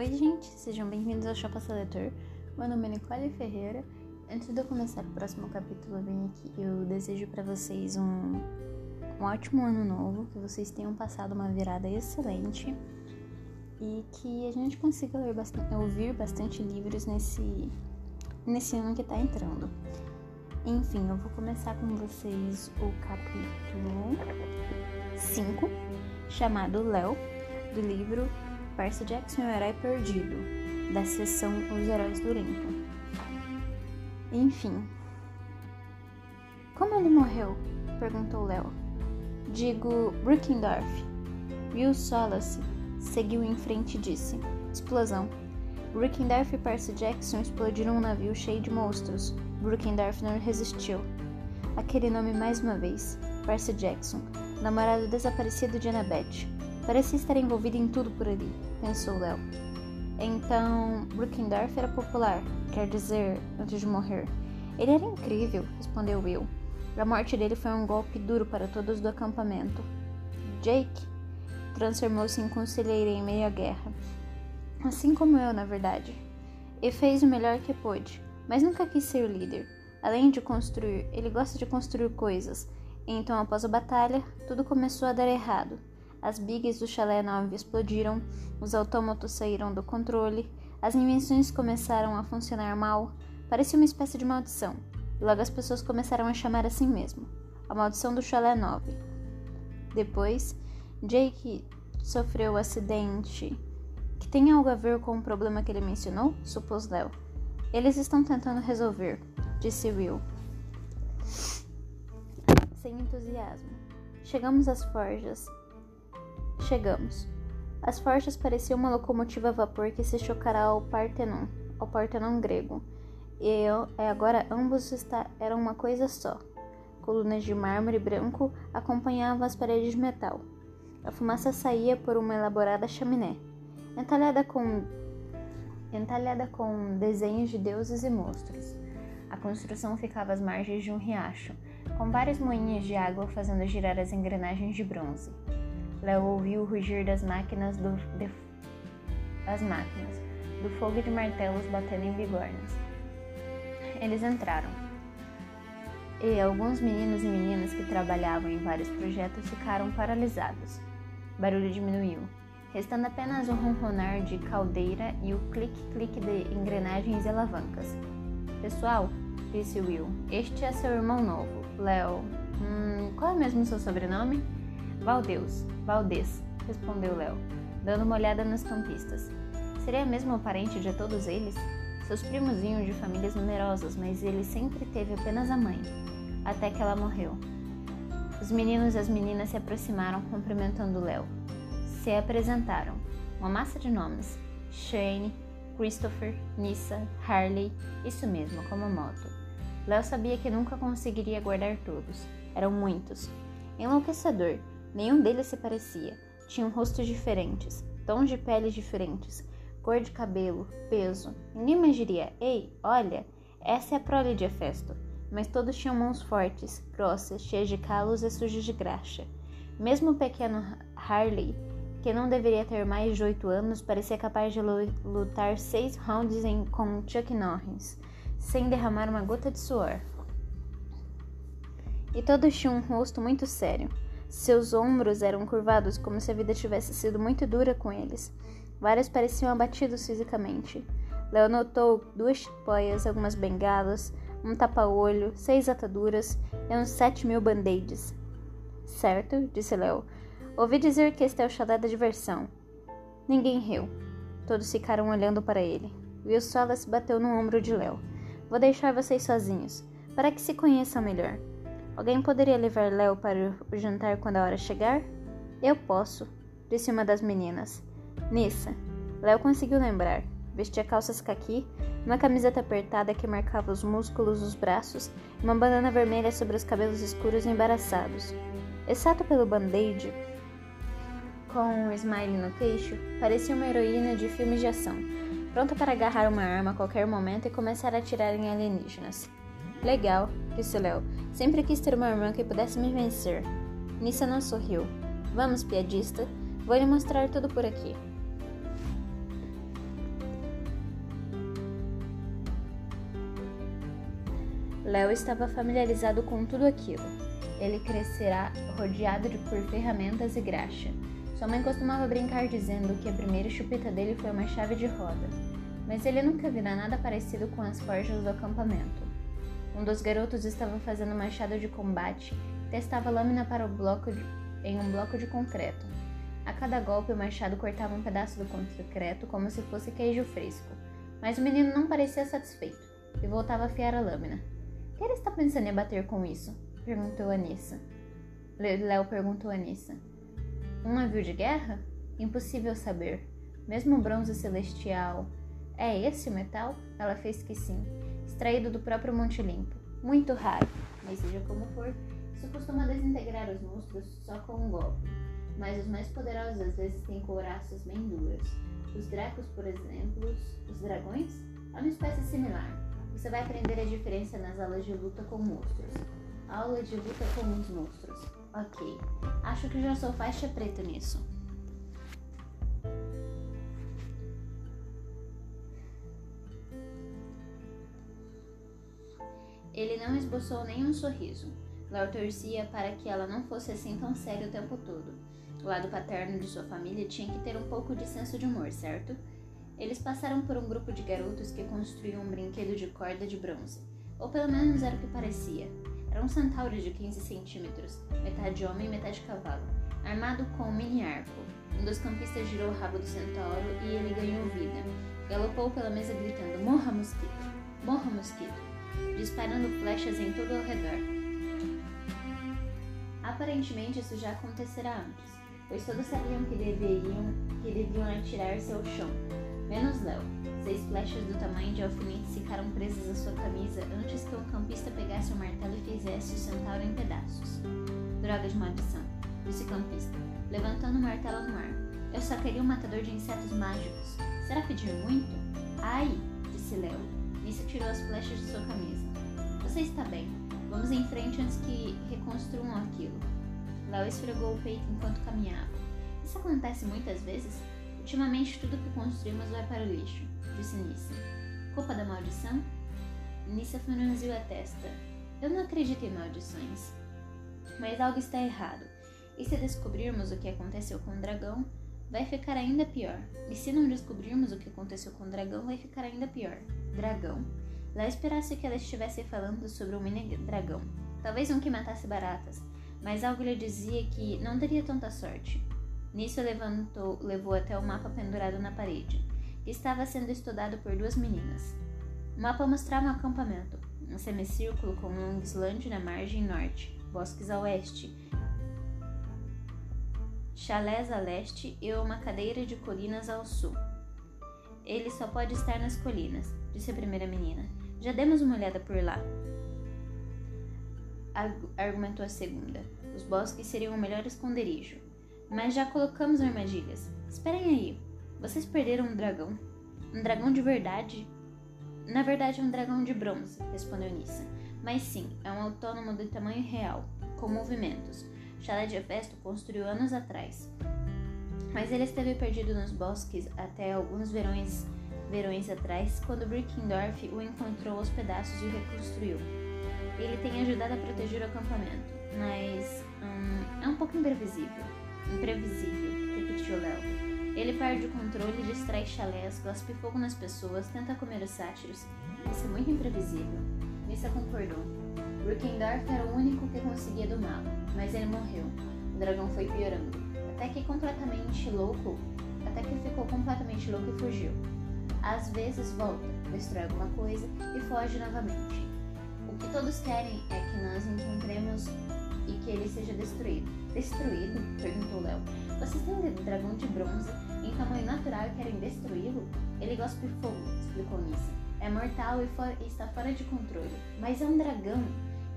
Oi, gente, sejam bem-vindos ao Chapa Seletor. Meu nome é Nicole Ferreira. Antes de eu começar o próximo capítulo, eu aqui. Eu desejo para vocês um, um ótimo ano novo, que vocês tenham passado uma virada excelente e que a gente consiga bastante, ouvir bastante livros nesse, nesse ano que tá entrando. Enfim, eu vou começar com vocês o capítulo 5, chamado Léo, do livro Percy Jackson, o Herói Perdido, da seção Os Heróis do Olimpo. Enfim. Como ele morreu? perguntou Léo. Digo, Brookendorf. Will Solace seguiu em frente e disse: Explosão. Brookendorf e Percy Jackson explodiram um navio cheio de monstros. Brookendorf não resistiu. Aquele nome mais uma vez. Percy Jackson, namorado desaparecido de Annabeth. Parecia estar envolvido em tudo por ali, pensou Léo. Então, Brookendorf era popular, quer dizer, antes de morrer. Ele era incrível, respondeu Will. A morte dele foi um golpe duro para todos do acampamento. Jake transformou-se em conselheiro em meio à guerra. Assim como eu, na verdade. E fez o melhor que pôde, mas nunca quis ser líder. Além de construir, ele gosta de construir coisas. Então, após a batalha, tudo começou a dar errado. As bigas do chalé 9 explodiram, os autômatos saíram do controle, as invenções começaram a funcionar mal, parecia uma espécie de maldição. Logo as pessoas começaram a chamar assim mesmo, a maldição do chalé 9. Depois, Jake sofreu o um acidente que tem algo a ver com o problema que ele mencionou, supôs Léo. Eles estão tentando resolver, disse Will. Sem entusiasmo. Chegamos às forjas Chegamos. As forjas pareciam uma locomotiva a vapor que se chocará ao Partenon, ao Partenon grego. E eu, agora ambos está, eram uma coisa só. Colunas de mármore branco acompanhavam as paredes de metal. A fumaça saía por uma elaborada chaminé, entalhada com entalhada com desenhos de deuses e monstros. A construção ficava às margens de um riacho, com vários moinhos de água fazendo girar as engrenagens de bronze. Léo ouviu o rugir das máquinas do, de, das máquinas, do fogo de martelos batendo em bigornas. Eles entraram. E alguns meninos e meninas que trabalhavam em vários projetos ficaram paralisados. O barulho diminuiu, restando apenas o ronronar de caldeira e o clique-clique de engrenagens e alavancas. Pessoal, disse Will, este é seu irmão novo, Léo. Hum, qual é mesmo seu sobrenome? Valdeus, Valdez, respondeu Léo, dando uma olhada nas campistas. Seria mesmo parente de todos eles? Seus primos vinham de famílias numerosas, mas ele sempre teve apenas a mãe, até que ela morreu. Os meninos e as meninas se aproximaram cumprimentando Léo. Se apresentaram, uma massa de nomes: Shane, Christopher, Nissa, Harley, isso mesmo, como moto. Léo sabia que nunca conseguiria guardar todos. Eram muitos. Enlouquecedor, Nenhum deles se parecia. Tinham rostos diferentes, tons de pele diferentes, cor de cabelo, peso. Ninguém mais diria: Ei, olha, essa é a prole de Hefesto. Mas todos tinham mãos fortes, grossas, cheias de calos e sujas de graxa. Mesmo o pequeno Harley, que não deveria ter mais de oito anos, parecia capaz de lutar seis rounds em, com Chuck Norris, sem derramar uma gota de suor. E todos tinham um rosto muito sério. Seus ombros eram curvados como se a vida tivesse sido muito dura com eles. Vários pareciam abatidos fisicamente. Léo notou duas chipóias, algumas bengalas, um tapa-olho, seis ataduras e uns sete mil band-aids. Certo, disse Léo. Ouvi dizer que este é o chalé da diversão. Ninguém riu. Todos ficaram olhando para ele. Will Solas bateu no ombro de Léo. Vou deixar vocês sozinhos, para que se conheçam melhor. Alguém poderia levar Léo para o jantar quando a hora chegar? Eu posso, disse uma das meninas. Nissa. Léo conseguiu lembrar. Vestia calças caqui, uma camiseta apertada que marcava os músculos dos braços e uma bandana vermelha sobre os cabelos escuros e embaraçados. Exceto pelo band-aid, com um smile no queixo, parecia uma heroína de filmes de ação, pronta para agarrar uma arma a qualquer momento e começar a atirar em alienígenas. Legal, disse Léo. Sempre quis ter uma irmã que pudesse me vencer. Nissa não sorriu. Vamos, piadista. Vou lhe mostrar tudo por aqui. Léo estava familiarizado com tudo aquilo. Ele crescerá rodeado de, por ferramentas e graxa. Sua mãe costumava brincar dizendo que a primeira chupeta dele foi uma chave de roda, mas ele nunca virá nada parecido com as forjas do acampamento. Um dos garotos estava fazendo machado de combate testava lâmina para o bloco de, em um bloco de concreto. A cada golpe, o machado cortava um pedaço do concreto como se fosse queijo fresco, mas o menino não parecia satisfeito e voltava a afiar a lâmina. que ele está pensando em bater com isso? perguntou Anissa. Léo perguntou a Anissa. Um navio de guerra? Impossível saber. Mesmo o bronze celestial. É esse o metal? Ela fez que sim, extraído do próprio Monte Limpo. Muito raro, mas seja como for, isso costuma desintegrar os monstros só com um golpe. Mas os mais poderosos às vezes têm couraças bem duras. Os dracos, por exemplo, os dragões, é uma espécie similar. Você vai aprender a diferença nas aulas de luta com monstros. Aula de luta com os monstros. Ok, acho que já sou faixa preta nisso. Ele não esboçou nenhum sorriso. Léo torcia para que ela não fosse assim tão séria o tempo todo. O lado paterno de sua família tinha que ter um pouco de senso de humor, certo? Eles passaram por um grupo de garotos que construíam um brinquedo de corda de bronze. Ou pelo menos era o que parecia. Era um centauro de 15 centímetros, metade homem e metade cavalo, armado com um mini arco. Um dos campistas girou o rabo do centauro e ele ganhou vida. Galopou pela mesa gritando: Morra, mosquito! Morra, mosquito! Disparando flechas em todo ao redor. Aparentemente isso já acontecera antes, pois todos sabiam que deveriam, que deviam atirar-se ao chão, menos Léo. Seis flechas do tamanho de alfinetes ficaram presas à sua camisa antes que o campista pegasse o martelo e fizesse o centauro em pedaços. Droga de maldição, disse o campista, levantando o martelo no ar. Eu só queria um matador de insetos mágicos. Será pedir muito? Ai, disse Léo. Nisso tirou as flechas de sua camisa. Você está bem. Vamos em frente antes que reconstruam aquilo. Léo esfregou o peito enquanto caminhava. Isso acontece muitas vezes? Ultimamente tudo que construímos vai para o lixo disse Nissa. Culpa da maldição? Nissa franziu a testa. Eu não acredito em maldições. Mas algo está errado. E se descobrirmos o que aconteceu com o dragão, vai ficar ainda pior. E se não descobrirmos o que aconteceu com o dragão, vai ficar ainda pior. Dragão? Lá esperasse que ela estivesse falando sobre um mini dragão. Talvez um que matasse baratas, mas algo lhe dizia que não teria tanta sorte. Nisso levantou, levou até o mapa pendurado na parede estava sendo estudado por duas meninas. O mapa mostrava um acampamento, um semicírculo com Longsland na margem norte, bosques a oeste, chalés a leste e uma cadeira de colinas ao sul. Ele só pode estar nas colinas, disse a primeira menina. Já demos uma olhada por lá. Argumentou a segunda. Os bosques seriam o melhor esconderijo. Mas já colocamos armadilhas. Esperem aí. Vocês perderam um dragão? Um dragão de verdade? Na verdade, é um dragão de bronze, respondeu Nissa. Mas sim, é um autônomo de tamanho real, com movimentos. Chalé de Hefesto construiu anos atrás. Mas ele esteve perdido nos bosques até alguns verões, verões atrás, quando Brickendorf o encontrou aos pedaços e o reconstruiu. Ele tem ajudado a proteger o acampamento, mas hum, é um pouco imprevisível. Imprevisível, repetiu Léo. Ele perde o controle, distrai chalés, gospe fogo nas pessoas, tenta comer os sátiros. Isso é muito imprevisível. Missa concordou. Brookendorf era o único que conseguia domá-lo, mas ele morreu. O dragão foi piorando, até que completamente louco, até que ficou completamente louco e fugiu. Às vezes volta, destrói alguma coisa e foge novamente. O que todos querem é que nós encontremos e que ele seja destruído. Destruído? perguntou Léo. Vocês têm um dragão de bronze em tamanho natural e querem destruí-lo? Ele gosta de fogo, explicou Nissa. É mortal e, e está fora de controle. Mas é um dragão.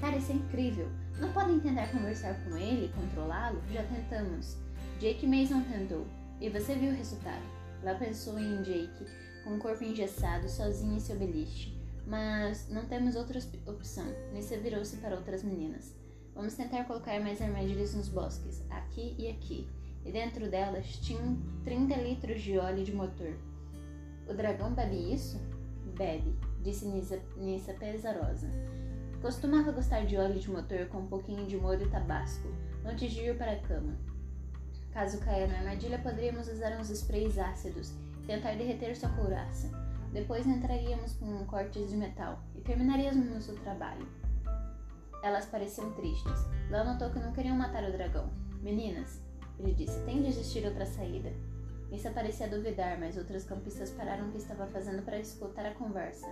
Cara, isso é incrível. Não podem tentar conversar com ele controlá-lo? Já tentamos. Jake Mason tentou. E você viu o resultado. Lá pensou em Jake, com o corpo engessado, sozinho em seu beliche. Mas não temos outra opção. Nissa virou-se para outras meninas. Vamos tentar colocar mais armadilhas nos bosques, aqui e aqui e dentro delas tinham 30 litros de óleo de motor. O dragão bebe isso? Bebe, disse Nissa, Nissa pesarosa. Costumava gostar de óleo de motor com um pouquinho de molho tabasco, antes de ir para a cama. Caso caia na armadilha, poderíamos usar uns sprays ácidos tentar derreter sua couraça. Depois entraríamos com cortes de metal e terminaríamos o trabalho. Elas pareciam tristes. Léo notou que não queriam matar o dragão. Meninas, ele disse, tem de existir outra saída. Missa parecia duvidar, mas outras campistas pararam o que estava fazendo para escutar a conversa.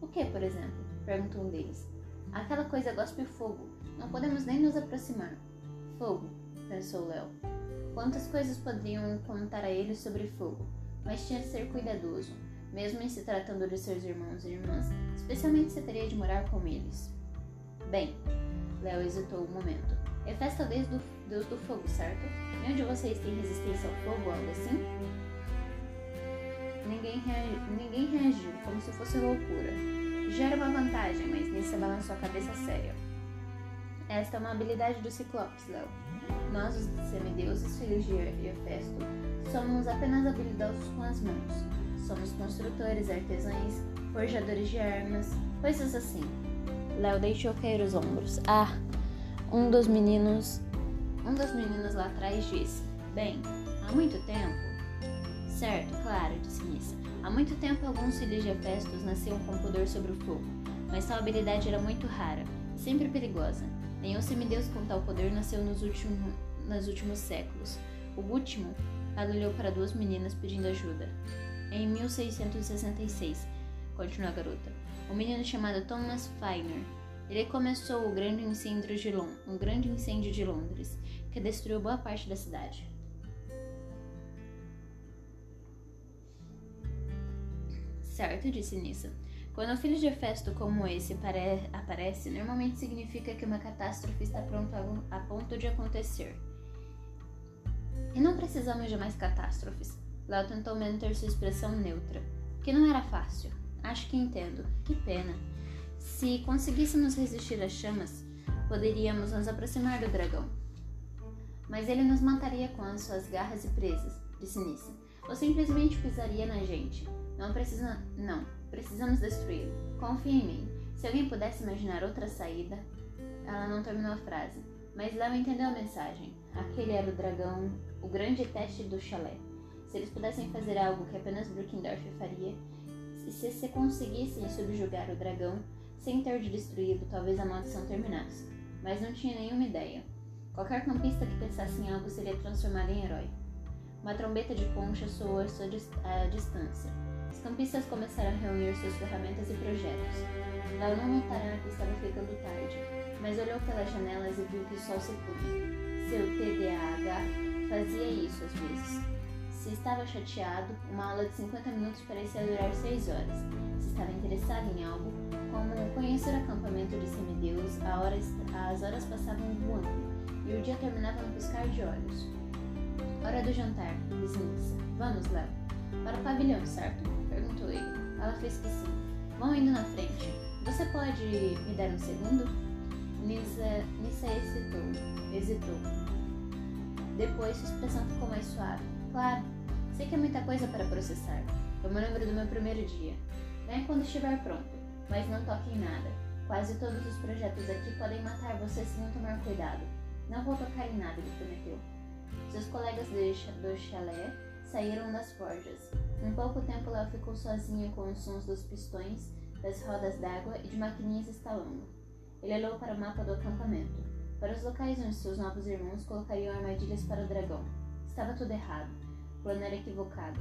O que, por exemplo? perguntou um deles. Aquela coisa gospe fogo. Não podemos nem nos aproximar. Fogo, pensou Léo. Quantas coisas poderiam contar a ele sobre fogo? Mas tinha de ser cuidadoso, mesmo em se tratando de seus irmãos e irmãs, especialmente se teria de morar com eles. Bem, Léo hesitou um momento. É festa talvez do deus do fogo, certo? E onde vocês têm resistência ao fogo, algo assim? Ninguém, reagiu, ninguém reagiu, como se fosse loucura. Já era uma vantagem, mas Nissa balançou a cabeça séria. Esta é uma habilidade do Ciclopes, Léo. Nós, os semideuses, filhos de Hefesto, somos apenas habilidosos com as mãos. Somos construtores, artesães, forjadores de armas, coisas assim. Léo deixou cair os ombros. Ah, um dos meninos um dos meninos lá atrás disse: Bem, há muito tempo. Certo, claro, disse Nissa. Há muito tempo alguns filhos de Hefestos nasciam com pudor sobre o fogo, mas tal habilidade era muito rara, sempre perigosa. Nenhum semideus com tal poder nasceu nos, últimos nos últimos séculos. O último, ela olhou para duas meninas pedindo ajuda. Em 1666, continuou a garota, um menino chamado Thomas Feiner. Ele começou o grande incêndio de, Lond um grande incêndio de Londres que destruiu boa parte da cidade. Certo, disse Nissa. Quando um filho de Hefesto como esse aparece, normalmente significa que uma catástrofe está pronto a, a ponto de acontecer. E não precisamos de mais catástrofes. Léo tentou manter sua expressão neutra, que não era fácil. Acho que entendo. Que pena. Se conseguíssemos resistir às chamas, poderíamos nos aproximar do dragão. Mas ele nos mataria com as suas garras e presas, disse Nissa. Ou simplesmente pisaria na gente. Não precisa. Não. Precisamos destruí-lo. Confie em mim. Se alguém pudesse imaginar outra saída. Ela não terminou a frase. Mas Léo entendeu a mensagem. Aquele era o dragão, o grande teste do chalé. Se eles pudessem fazer algo que apenas Brookendorf faria, e se se conseguissem subjugar o dragão sem ter de destruí-lo, talvez a maldição terminasse. Mas não tinha nenhuma ideia. Qualquer campista que pensasse em algo seria transformado em herói. Uma trombeta de concha soou à sua à distância. Campistas começaram a reunir suas ferramentas e projetos. Lau não notara que estava ficando tarde, mas olhou pelas janelas e viu que o sol se punha. Seu TDAH fazia isso às vezes. Se estava chateado, uma aula de 50 minutos parecia durar 6 horas. Se estava interessado em algo, como conhecer o acampamento de semideus, as horas passavam voando e o dia terminava no piscar de olhos. Hora do jantar, Nissa. Vamos, Léo. Para o pavilhão, certo? Perguntou ele. Ela fez que sim. Vão indo na frente. Você pode me dar um segundo? Nissa, Nissa hesitou. Hesitou. Depois sua expressão ficou mais suave. Claro, sei que é muita coisa para processar. Eu me lembro do meu primeiro dia. Venha quando estiver pronto, mas não toque em nada. Quase todos os projetos aqui podem matar você se não tomar cuidado. Não vou tocar em nada, ele prometeu. Seus colegas do chalé saíram das forjas. Em pouco tempo, Léo ficou sozinho com os sons dos pistões, das rodas d'água e de maquininhas estalando. Ele olhou para o mapa do acampamento, para os locais onde seus novos irmãos colocariam armadilhas para o dragão. Estava tudo errado. O plano era equivocado.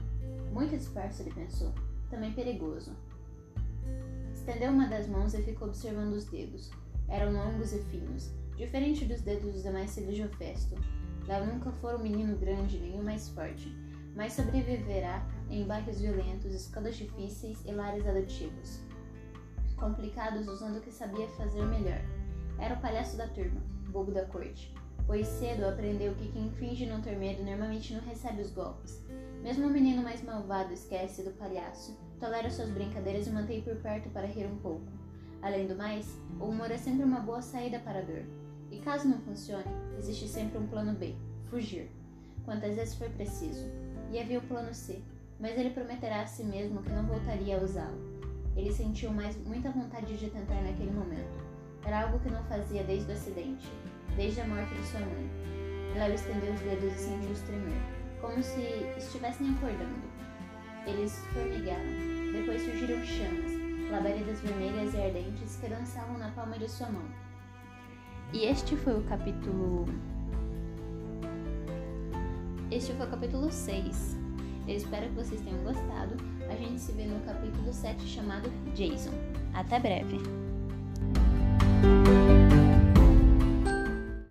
Muito disperso, ele pensou. Também perigoso. Estendeu uma das mãos e ficou observando os dedos. Eram longos e finos, Diferente dos dedos dos demais filhos de Ofesto, Léo nunca foi um menino grande nem o mais forte, mas sobreviverá em bairros violentos, escolas difíceis e lares adotivos. Complicados usando o que sabia fazer melhor. Era o palhaço da turma, bobo da corte, pois cedo aprendeu que quem finge não ter medo normalmente não recebe os golpes. Mesmo o menino mais malvado esquece do palhaço, tolera suas brincadeiras e mantém por perto para rir um pouco. Além do mais, o humor é sempre uma boa saída para a dor. E caso não funcione, existe sempre um plano B: fugir. Quantas vezes foi preciso. E havia o plano C, mas ele prometerá a si mesmo que não voltaria a usá-lo. Ele sentiu mais muita vontade de tentar naquele momento. Era algo que não fazia desde o acidente, desde a morte de sua mãe. Léo estendeu os dedos e sentiu-os tremer, como se estivessem acordando. Eles formigaram. Depois surgiram chamas, labaredas vermelhas e ardentes que dançavam na palma de sua mão. E este foi o capítulo. Este foi o capítulo 6. Eu espero que vocês tenham gostado. A gente se vê no capítulo 7 chamado Jason. Até breve!